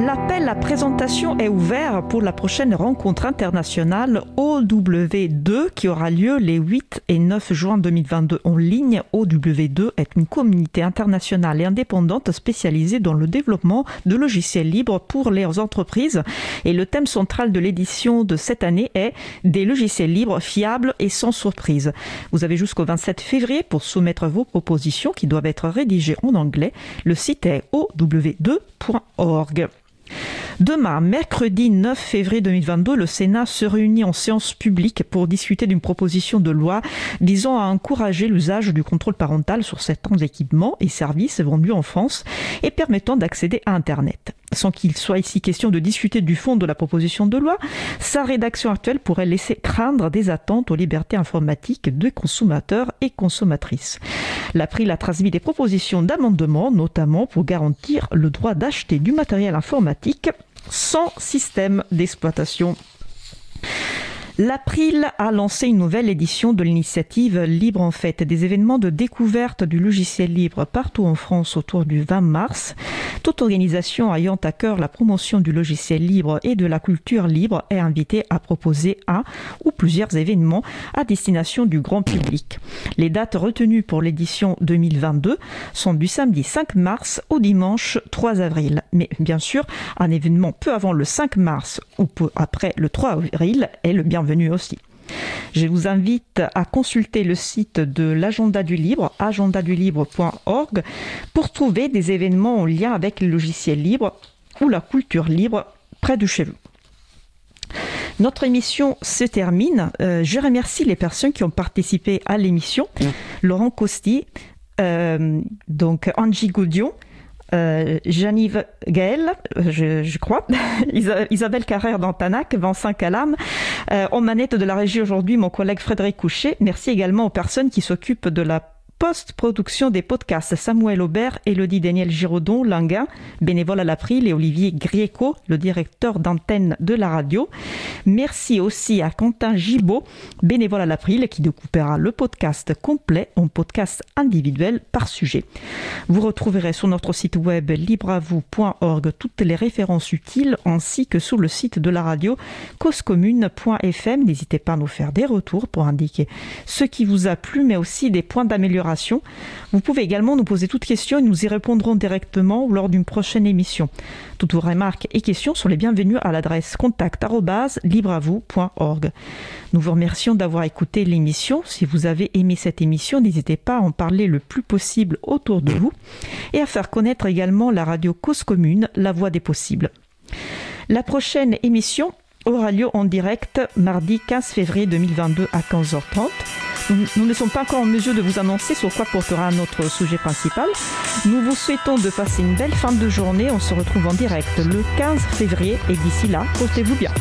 L'appel à présentation est ouvert pour la prochaine rencontre internationale OW2 qui aura lieu les 8 et 9 juin 2022 en ligne. OW2 est une communauté internationale et indépendante spécialisée dans le développement de logiciels libres pour les entreprises. Et le thème central de l'édition de cette année est des logiciels libres fiables et sans surprise. Vous avez jusqu'au 27 février pour soumettre vos propositions qui doivent être rédigées en anglais. Le site est ow2.org. Demain, mercredi 9 février 2022, le Sénat se réunit en séance publique pour discuter d'une proposition de loi visant à encourager l'usage du contrôle parental sur certains équipements et services vendus en France et permettant d'accéder à Internet. Sans qu'il soit ici question de discuter du fond de la proposition de loi, sa rédaction actuelle pourrait laisser craindre des attentes aux libertés informatiques de consommateurs et consommatrices. L'April a transmis des propositions d'amendement, notamment pour garantir le droit d'acheter du matériel informatique sans système d'exploitation. L'April a lancé une nouvelle édition de l'initiative Libre en fait, des événements de découverte du logiciel libre partout en France autour du 20 mars. Toute organisation ayant à cœur la promotion du logiciel libre et de la culture libre est invitée à proposer un ou plusieurs événements à destination du grand public. Les dates retenues pour l'édition 2022 sont du samedi 5 mars au dimanche 3 avril. Mais bien sûr, un événement peu avant le 5 mars ou peu après le 3 avril est le bienvenu aussi. Je vous invite à consulter le site de l'agenda du libre, agendadulibre.org, pour trouver des événements en lien avec le logiciel libre ou la culture libre près de chez vous. Notre émission se termine. Euh, je remercie les personnes qui ont participé à l'émission. Laurent Costi, euh, donc Angie Goudion, euh, Janive Gaël, je, je crois, Isabelle Carrère d'Antanac, Vincent Calam, euh, en manette de la régie aujourd'hui, mon collègue Frédéric Couchet. Merci également aux personnes qui s'occupent de la post-production des podcasts Samuel Aubert, Elodie Daniel Giraudon, Languin, bénévole à l'April et Olivier Grieco, le directeur d'antenne de la radio. Merci aussi à Quentin Gibaud, bénévole à l'April, qui découpera le podcast complet en podcast individuel par sujet. Vous retrouverez sur notre site web libreavou.org toutes les références utiles ainsi que sur le site de la radio causecommune.fm. N'hésitez pas à nous faire des retours pour indiquer ce qui vous a plu mais aussi des points d'amélioration vous pouvez également nous poser toutes questions et nous y répondrons directement lors d'une prochaine émission. Toutes vos remarques et questions sont les bienvenues à l'adresse contact@libreavou.org. Nous vous remercions d'avoir écouté l'émission. Si vous avez aimé cette émission, n'hésitez pas à en parler le plus possible autour de vous et à faire connaître également la radio Cause Commune, la voix des possibles. La prochaine émission aura lieu en direct mardi 15 février 2022 à 15h30. Nous ne sommes pas encore en mesure de vous annoncer sur quoi portera notre sujet principal. Nous vous souhaitons de passer une belle fin de journée. On se retrouve en direct le 15 février et d'ici là, portez-vous bien.